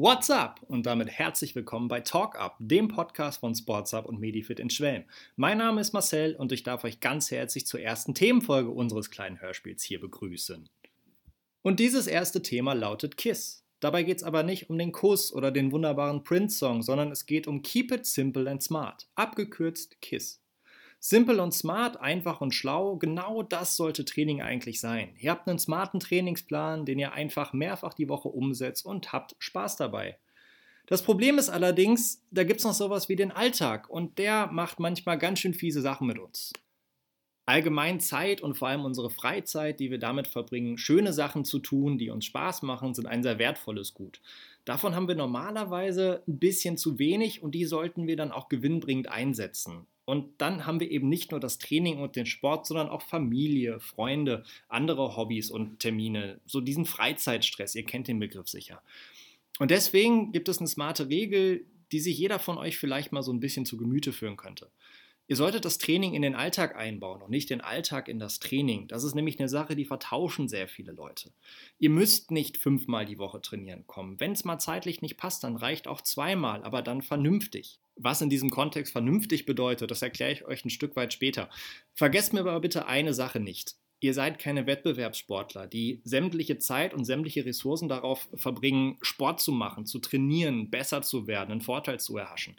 What's up? Und damit herzlich willkommen bei Talk Up, dem Podcast von Sports Up und Medifit in Schwelm. Mein Name ist Marcel und ich darf euch ganz herzlich zur ersten Themenfolge unseres kleinen Hörspiels hier begrüßen. Und dieses erste Thema lautet Kiss. Dabei geht es aber nicht um den Kuss oder den wunderbaren Prince-Song, sondern es geht um Keep It Simple and Smart, abgekürzt KISS. Simpel und smart, einfach und schlau, genau das sollte Training eigentlich sein. Ihr habt einen smarten Trainingsplan, den ihr einfach mehrfach die Woche umsetzt und habt Spaß dabei. Das Problem ist allerdings, da gibt es noch sowas wie den Alltag und der macht manchmal ganz schön fiese Sachen mit uns. Allgemein Zeit und vor allem unsere Freizeit, die wir damit verbringen, schöne Sachen zu tun, die uns Spaß machen, sind ein sehr wertvolles Gut. Davon haben wir normalerweise ein bisschen zu wenig und die sollten wir dann auch gewinnbringend einsetzen. Und dann haben wir eben nicht nur das Training und den Sport, sondern auch Familie, Freunde, andere Hobbys und Termine. So diesen Freizeitstress, ihr kennt den Begriff sicher. Und deswegen gibt es eine smarte Regel, die sich jeder von euch vielleicht mal so ein bisschen zu Gemüte führen könnte. Ihr solltet das Training in den Alltag einbauen und nicht den Alltag in das Training. Das ist nämlich eine Sache, die vertauschen sehr viele Leute. Ihr müsst nicht fünfmal die Woche trainieren kommen. Wenn es mal zeitlich nicht passt, dann reicht auch zweimal, aber dann vernünftig. Was in diesem Kontext vernünftig bedeutet, das erkläre ich euch ein Stück weit später. Vergesst mir aber bitte eine Sache nicht. Ihr seid keine Wettbewerbssportler, die sämtliche Zeit und sämtliche Ressourcen darauf verbringen, Sport zu machen, zu trainieren, besser zu werden, einen Vorteil zu erhaschen.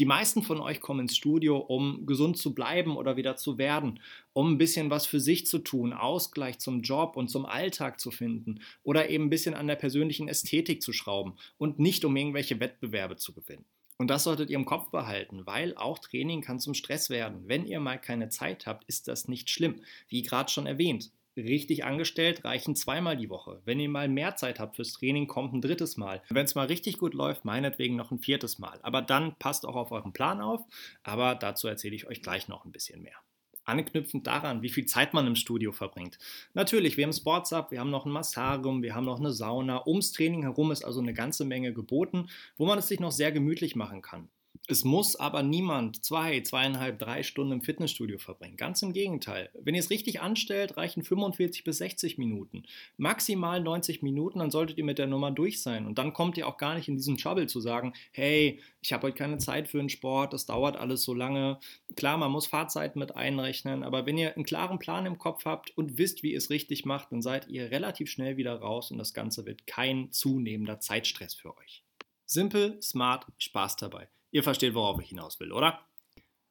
Die meisten von euch kommen ins Studio, um gesund zu bleiben oder wieder zu werden, um ein bisschen was für sich zu tun, Ausgleich zum Job und zum Alltag zu finden oder eben ein bisschen an der persönlichen Ästhetik zu schrauben und nicht um irgendwelche Wettbewerbe zu gewinnen. Und das solltet ihr im Kopf behalten, weil auch Training kann zum Stress werden. Wenn ihr mal keine Zeit habt, ist das nicht schlimm. Wie gerade schon erwähnt, richtig angestellt reichen zweimal die Woche. Wenn ihr mal mehr Zeit habt fürs Training, kommt ein drittes Mal. Wenn es mal richtig gut läuft, meinetwegen noch ein viertes Mal. Aber dann passt auch auf euren Plan auf. Aber dazu erzähle ich euch gleich noch ein bisschen mehr anknüpfend daran, wie viel Zeit man im Studio verbringt. Natürlich, wir haben Sports Up, wir haben noch ein Massarium, wir haben noch eine Sauna. Ums Training herum ist also eine ganze Menge geboten, wo man es sich noch sehr gemütlich machen kann. Es muss aber niemand zwei, zweieinhalb, drei Stunden im Fitnessstudio verbringen. Ganz im Gegenteil. Wenn ihr es richtig anstellt, reichen 45 bis 60 Minuten. Maximal 90 Minuten, dann solltet ihr mit der Nummer durch sein. Und dann kommt ihr auch gar nicht in diesen Trouble zu sagen, hey, ich habe heute keine Zeit für den Sport, das dauert alles so lange. Klar, man muss Fahrzeiten mit einrechnen, aber wenn ihr einen klaren Plan im Kopf habt und wisst, wie ihr es richtig macht, dann seid ihr relativ schnell wieder raus und das Ganze wird kein zunehmender Zeitstress für euch. Simpel, smart, Spaß dabei. Ihr versteht, worauf ich hinaus will, oder?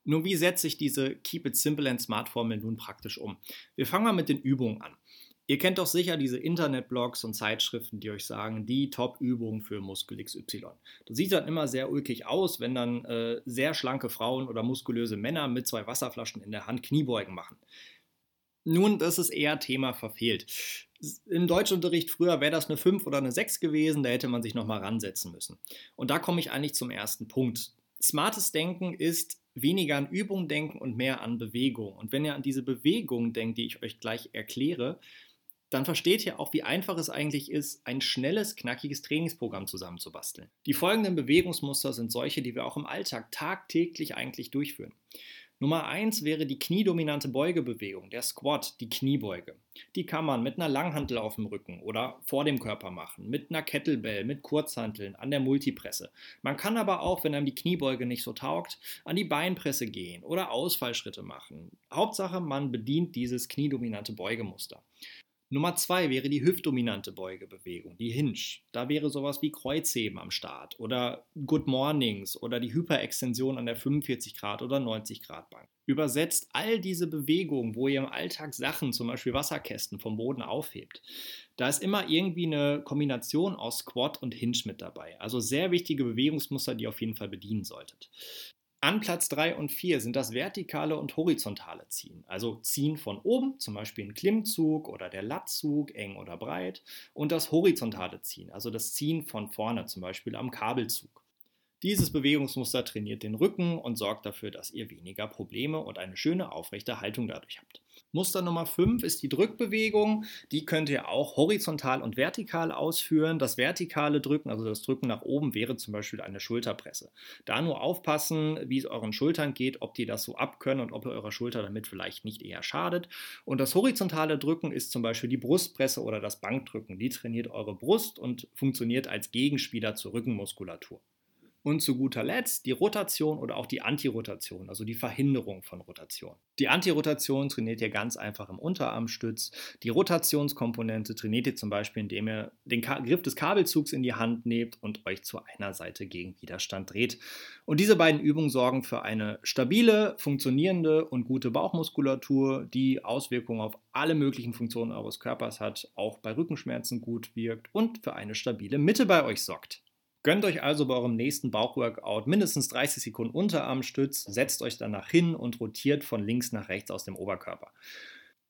Nun, wie setze ich diese Keep It Simple and Smart Formel nun praktisch um? Wir fangen mal mit den Übungen an. Ihr kennt doch sicher diese Internetblogs und Zeitschriften, die euch sagen, die Top-Übung für Muskel XY. Das sieht dann immer sehr ulkig aus, wenn dann äh, sehr schlanke Frauen oder muskulöse Männer mit zwei Wasserflaschen in der Hand Kniebeugen machen. Nun, das ist eher Thema verfehlt. Im Deutschunterricht früher wäre das eine 5 oder eine 6 gewesen, da hätte man sich nochmal ransetzen müssen. Und da komme ich eigentlich zum ersten Punkt. Smartes Denken ist weniger an Übung denken und mehr an Bewegung. Und wenn ihr an diese Bewegung denkt, die ich euch gleich erkläre, dann versteht ihr auch, wie einfach es eigentlich ist, ein schnelles, knackiges Trainingsprogramm zusammenzubasteln. Die folgenden Bewegungsmuster sind solche, die wir auch im Alltag tagtäglich eigentlich durchführen. Nummer 1 wäre die kniedominante Beugebewegung, der Squat, die Kniebeuge. Die kann man mit einer Langhantel auf dem Rücken oder vor dem Körper machen, mit einer Kettlebell, mit Kurzhanteln, an der Multipresse. Man kann aber auch, wenn einem die Kniebeuge nicht so taugt, an die Beinpresse gehen oder Ausfallschritte machen. Hauptsache, man bedient dieses kniedominante Beugemuster. Nummer zwei wäre die hüftdominante Beugebewegung, die Hinge. Da wäre sowas wie Kreuzheben am Start oder Good Mornings oder die Hyperextension an der 45 Grad oder 90 Grad Bank. Übersetzt all diese Bewegungen, wo ihr im Alltag Sachen, zum Beispiel Wasserkästen, vom Boden aufhebt. Da ist immer irgendwie eine Kombination aus Squat und Hinge mit dabei. Also sehr wichtige Bewegungsmuster, die ihr auf jeden Fall bedienen solltet. An Platz 3 und 4 sind das vertikale und horizontale Ziehen. Also Ziehen von oben, zum Beispiel ein Klimmzug oder der Lattzug, eng oder breit. Und das horizontale Ziehen, also das Ziehen von vorne, zum Beispiel am Kabelzug. Dieses Bewegungsmuster trainiert den Rücken und sorgt dafür, dass ihr weniger Probleme und eine schöne aufrechte Haltung dadurch habt. Muster Nummer 5 ist die Drückbewegung. Die könnt ihr auch horizontal und vertikal ausführen. Das vertikale Drücken, also das Drücken nach oben, wäre zum Beispiel eine Schulterpresse. Da nur aufpassen, wie es euren Schultern geht, ob die das so abkönnen und ob ihr eurer Schulter damit vielleicht nicht eher schadet. Und das horizontale Drücken ist zum Beispiel die Brustpresse oder das Bankdrücken. Die trainiert eure Brust und funktioniert als Gegenspieler zur Rückenmuskulatur. Und zu guter Letzt die Rotation oder auch die Antirotation, also die Verhinderung von Rotation. Die Antirotation trainiert ihr ganz einfach im Unterarmstütz. Die Rotationskomponente trainiert ihr zum Beispiel, indem ihr den Griff des Kabelzugs in die Hand nehmt und euch zu einer Seite gegen Widerstand dreht. Und diese beiden Übungen sorgen für eine stabile, funktionierende und gute Bauchmuskulatur, die Auswirkungen auf alle möglichen Funktionen eures Körpers hat, auch bei Rückenschmerzen gut wirkt und für eine stabile Mitte bei euch sorgt. Gönnt euch also bei eurem nächsten Bauchworkout mindestens 30 Sekunden Unterarmstütz, setzt euch danach hin und rotiert von links nach rechts aus dem Oberkörper.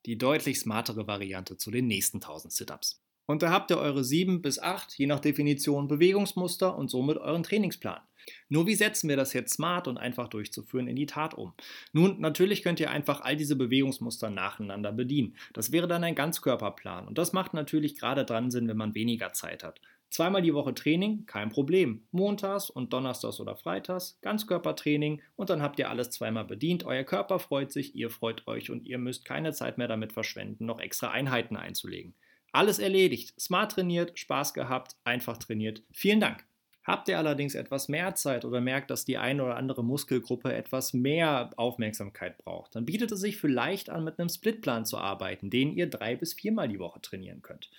Die deutlich smartere Variante zu den nächsten 1000 Sit-Ups. Und da habt ihr eure 7 bis 8, je nach Definition, Bewegungsmuster und somit euren Trainingsplan. Nur wie setzen wir das jetzt smart und einfach durchzuführen in die Tat um? Nun, natürlich könnt ihr einfach all diese Bewegungsmuster nacheinander bedienen. Das wäre dann ein Ganzkörperplan und das macht natürlich gerade dran Sinn, wenn man weniger Zeit hat. Zweimal die Woche Training, kein Problem. Montags und Donnerstags oder Freitags Ganzkörpertraining und dann habt ihr alles zweimal bedient. Euer Körper freut sich, ihr freut euch und ihr müsst keine Zeit mehr damit verschwenden, noch extra Einheiten einzulegen. Alles erledigt, smart trainiert, Spaß gehabt, einfach trainiert. Vielen Dank. Habt ihr allerdings etwas mehr Zeit oder merkt, dass die eine oder andere Muskelgruppe etwas mehr Aufmerksamkeit braucht, dann bietet es sich vielleicht an, mit einem Splitplan zu arbeiten, den ihr drei bis viermal die Woche trainieren könnt.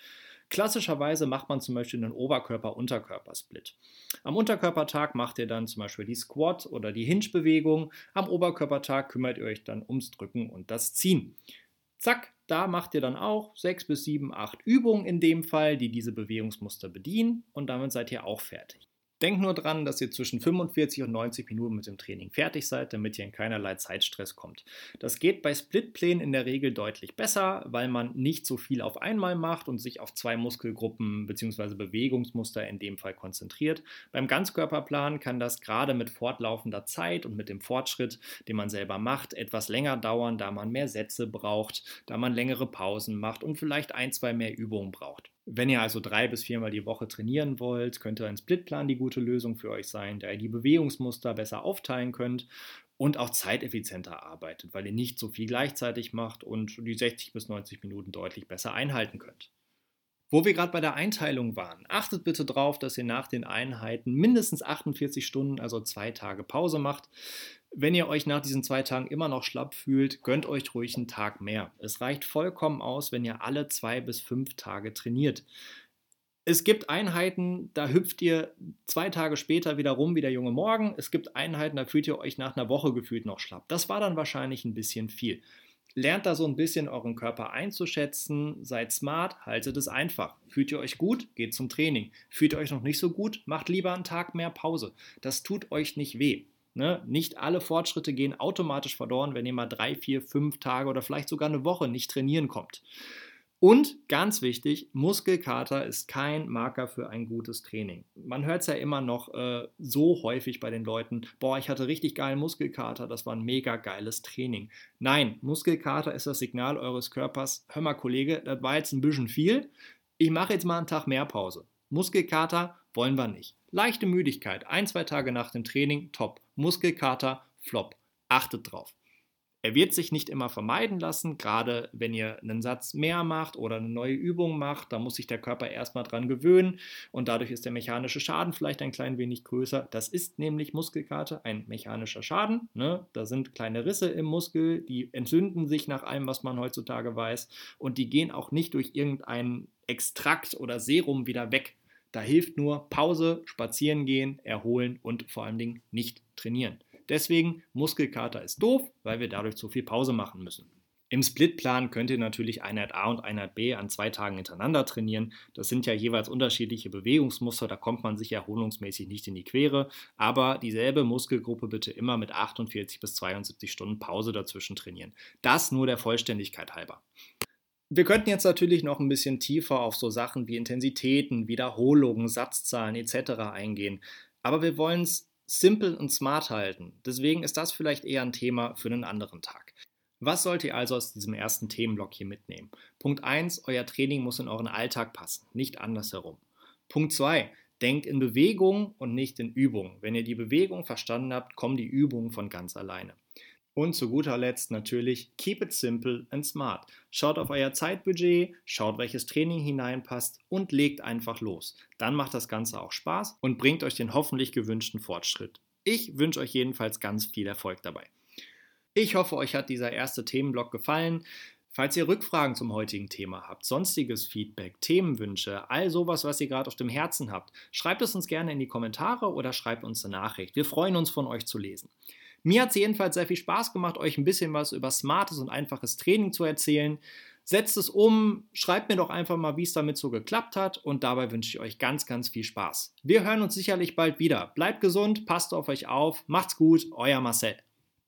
Klassischerweise macht man zum Beispiel einen Oberkörper-Unterkörper-Split. Am Unterkörpertag macht ihr dann zum Beispiel die Squat oder die Hinge-Bewegung. Am Oberkörpertag kümmert ihr euch dann ums Drücken und das Ziehen. Zack, da macht ihr dann auch sechs bis sieben, acht Übungen in dem Fall, die diese Bewegungsmuster bedienen und damit seid ihr auch fertig. Denkt nur dran, dass ihr zwischen 45 und 90 Minuten mit dem Training fertig seid, damit ihr in keinerlei Zeitstress kommt. Das geht bei Splitplänen in der Regel deutlich besser, weil man nicht so viel auf einmal macht und sich auf zwei Muskelgruppen bzw. Bewegungsmuster in dem Fall konzentriert. Beim Ganzkörperplan kann das gerade mit fortlaufender Zeit und mit dem Fortschritt, den man selber macht, etwas länger dauern, da man mehr Sätze braucht, da man längere Pausen macht und vielleicht ein, zwei mehr Übungen braucht. Wenn ihr also drei bis viermal die Woche trainieren wollt, könnte ein Splitplan die gute Lösung für euch sein, da ihr die Bewegungsmuster besser aufteilen könnt und auch zeiteffizienter arbeitet, weil ihr nicht so viel gleichzeitig macht und die 60 bis 90 Minuten deutlich besser einhalten könnt. Wo wir gerade bei der Einteilung waren, achtet bitte darauf, dass ihr nach den Einheiten mindestens 48 Stunden, also zwei Tage Pause macht. Wenn ihr euch nach diesen zwei Tagen immer noch schlapp fühlt, gönnt euch ruhig einen Tag mehr. Es reicht vollkommen aus, wenn ihr alle zwei bis fünf Tage trainiert. Es gibt Einheiten, da hüpft ihr zwei Tage später wieder rum wie der junge Morgen. Es gibt Einheiten, da fühlt ihr euch nach einer Woche gefühlt noch schlapp. Das war dann wahrscheinlich ein bisschen viel. Lernt da so ein bisschen euren Körper einzuschätzen, seid smart, haltet es einfach. Fühlt ihr euch gut, geht zum Training. Fühlt ihr euch noch nicht so gut, macht lieber einen Tag mehr Pause. Das tut euch nicht weh. Ne? Nicht alle Fortschritte gehen automatisch verloren, wenn ihr mal drei, vier, fünf Tage oder vielleicht sogar eine Woche nicht trainieren kommt. Und ganz wichtig, Muskelkater ist kein Marker für ein gutes Training. Man hört es ja immer noch äh, so häufig bei den Leuten, boah, ich hatte richtig geilen Muskelkater, das war ein mega geiles Training. Nein, Muskelkater ist das Signal eures Körpers, hör mal Kollege, das war jetzt ein bisschen viel, ich mache jetzt mal einen Tag mehr Pause. Muskelkater wollen wir nicht. Leichte Müdigkeit, ein, zwei Tage nach dem Training, top. Muskelkater, flop. Achtet drauf. Er wird sich nicht immer vermeiden lassen, gerade wenn ihr einen Satz mehr macht oder eine neue Übung macht, da muss sich der Körper erstmal dran gewöhnen und dadurch ist der mechanische Schaden vielleicht ein klein wenig größer. Das ist nämlich Muskelkater, ein mechanischer Schaden. Ne? Da sind kleine Risse im Muskel, die entzünden sich nach allem, was man heutzutage weiß und die gehen auch nicht durch irgendeinen Extrakt oder Serum wieder weg. Da hilft nur Pause, spazieren gehen, erholen und vor allen Dingen nicht trainieren. Deswegen Muskelkater ist doof, weil wir dadurch zu viel Pause machen müssen. Im Splitplan könnt ihr natürlich Einheit A und Einheit B an zwei Tagen hintereinander trainieren. Das sind ja jeweils unterschiedliche Bewegungsmuster, da kommt man sich erholungsmäßig nicht in die Quere. Aber dieselbe Muskelgruppe bitte immer mit 48 bis 72 Stunden Pause dazwischen trainieren. Das nur der Vollständigkeit halber. Wir könnten jetzt natürlich noch ein bisschen tiefer auf so Sachen wie Intensitäten, Wiederholungen, Satzzahlen etc. eingehen. Aber wir wollen es simpel und smart halten. Deswegen ist das vielleicht eher ein Thema für einen anderen Tag. Was sollt ihr also aus diesem ersten Themenblock hier mitnehmen? Punkt 1, euer Training muss in euren Alltag passen, nicht andersherum. Punkt 2, denkt in Bewegung und nicht in Übung. Wenn ihr die Bewegung verstanden habt, kommen die Übungen von ganz alleine. Und zu guter Letzt natürlich, keep it simple and smart. Schaut auf euer Zeitbudget, schaut, welches Training hineinpasst und legt einfach los. Dann macht das Ganze auch Spaß und bringt euch den hoffentlich gewünschten Fortschritt. Ich wünsche euch jedenfalls ganz viel Erfolg dabei. Ich hoffe, euch hat dieser erste Themenblock gefallen. Falls ihr Rückfragen zum heutigen Thema habt, sonstiges Feedback, Themenwünsche, all sowas, was ihr gerade auf dem Herzen habt, schreibt es uns gerne in die Kommentare oder schreibt uns eine Nachricht. Wir freuen uns von euch zu lesen. Mir hat es jedenfalls sehr viel Spaß gemacht, euch ein bisschen was über smartes und einfaches Training zu erzählen. Setzt es um, schreibt mir doch einfach mal, wie es damit so geklappt hat und dabei wünsche ich euch ganz, ganz viel Spaß. Wir hören uns sicherlich bald wieder. Bleibt gesund, passt auf euch auf, macht's gut, euer Marcel.